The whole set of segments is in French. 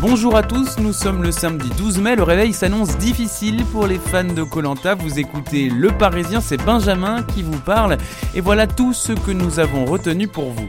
Bonjour à tous, nous sommes le samedi 12 mai, le réveil s'annonce difficile pour les fans de Colanta. Vous écoutez Le Parisien, c'est Benjamin qui vous parle et voilà tout ce que nous avons retenu pour vous.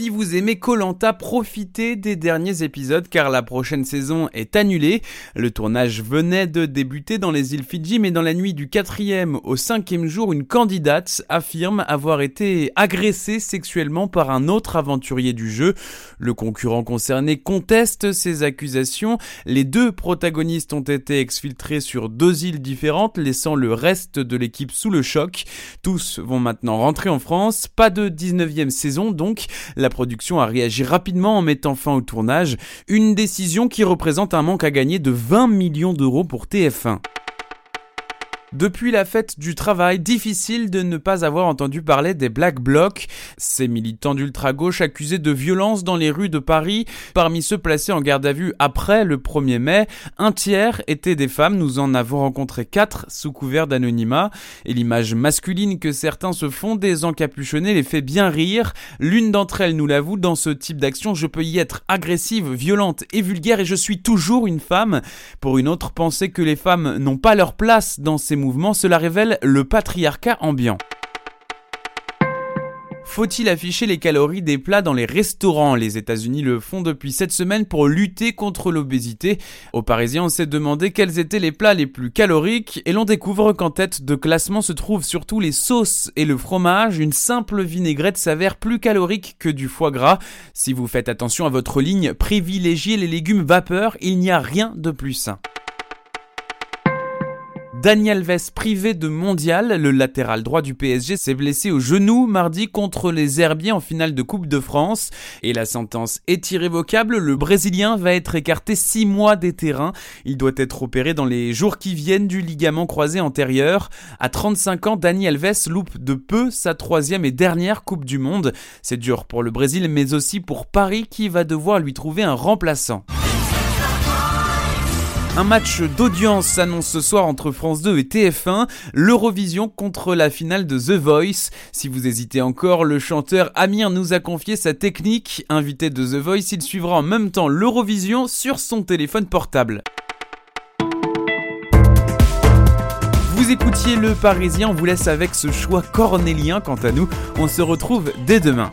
Si vous aimez Colanta, profitez des derniers épisodes car la prochaine saison est annulée. Le tournage venait de débuter dans les îles Fidji, mais dans la nuit du quatrième au cinquième jour, une candidate affirme avoir été agressée sexuellement par un autre aventurier du jeu. Le concurrent concerné conteste ces accusations. Les deux protagonistes ont été exfiltrés sur deux îles différentes, laissant le reste de l'équipe sous le choc. Tous vont maintenant rentrer en France. Pas de 19e saison donc. Production a réagi rapidement en mettant fin au tournage, une décision qui représente un manque à gagner de 20 millions d'euros pour TF1. Depuis la fête du travail, difficile de ne pas avoir entendu parler des Black Blocs, ces militants d'ultra-gauche accusés de violence dans les rues de Paris. Parmi ceux placés en garde à vue après le 1er mai, un tiers étaient des femmes, nous en avons rencontré quatre sous couvert d'anonymat, et l'image masculine que certains se font des encapuchonnés les fait bien rire. L'une d'entre elles nous l'avoue, dans ce type d'action, je peux y être agressive, violente et vulgaire et je suis toujours une femme. Pour une autre, penser que les femmes n'ont pas leur place dans ces cela révèle le patriarcat ambiant. Faut-il afficher les calories des plats dans les restaurants? Les États-Unis le font depuis cette semaine pour lutter contre l'obésité. Aux Parisiens, on s'est demandé quels étaient les plats les plus caloriques et l'on découvre qu'en tête de classement se trouvent surtout les sauces et le fromage. Une simple vinaigrette s'avère plus calorique que du foie gras. Si vous faites attention à votre ligne, privilégiez les légumes vapeur, il n'y a rien de plus sain. Daniel Alves privé de mondial, le latéral droit du PSG s'est blessé au genou mardi contre les Herbiers en finale de Coupe de France et la sentence est irrévocable. Le Brésilien va être écarté 6 mois des terrains. Il doit être opéré dans les jours qui viennent du ligament croisé antérieur. À 35 ans, Daniel Alves loupe de peu sa troisième et dernière Coupe du Monde. C'est dur pour le Brésil mais aussi pour Paris qui va devoir lui trouver un remplaçant. Un match d'audience s'annonce ce soir entre France 2 et TF1, l'Eurovision contre la finale de The Voice. Si vous hésitez encore, le chanteur Amir nous a confié sa technique. Invité de The Voice, il suivra en même temps l'Eurovision sur son téléphone portable. Vous écoutiez Le Parisien, on vous laisse avec ce choix cornélien quant à nous. On se retrouve dès demain.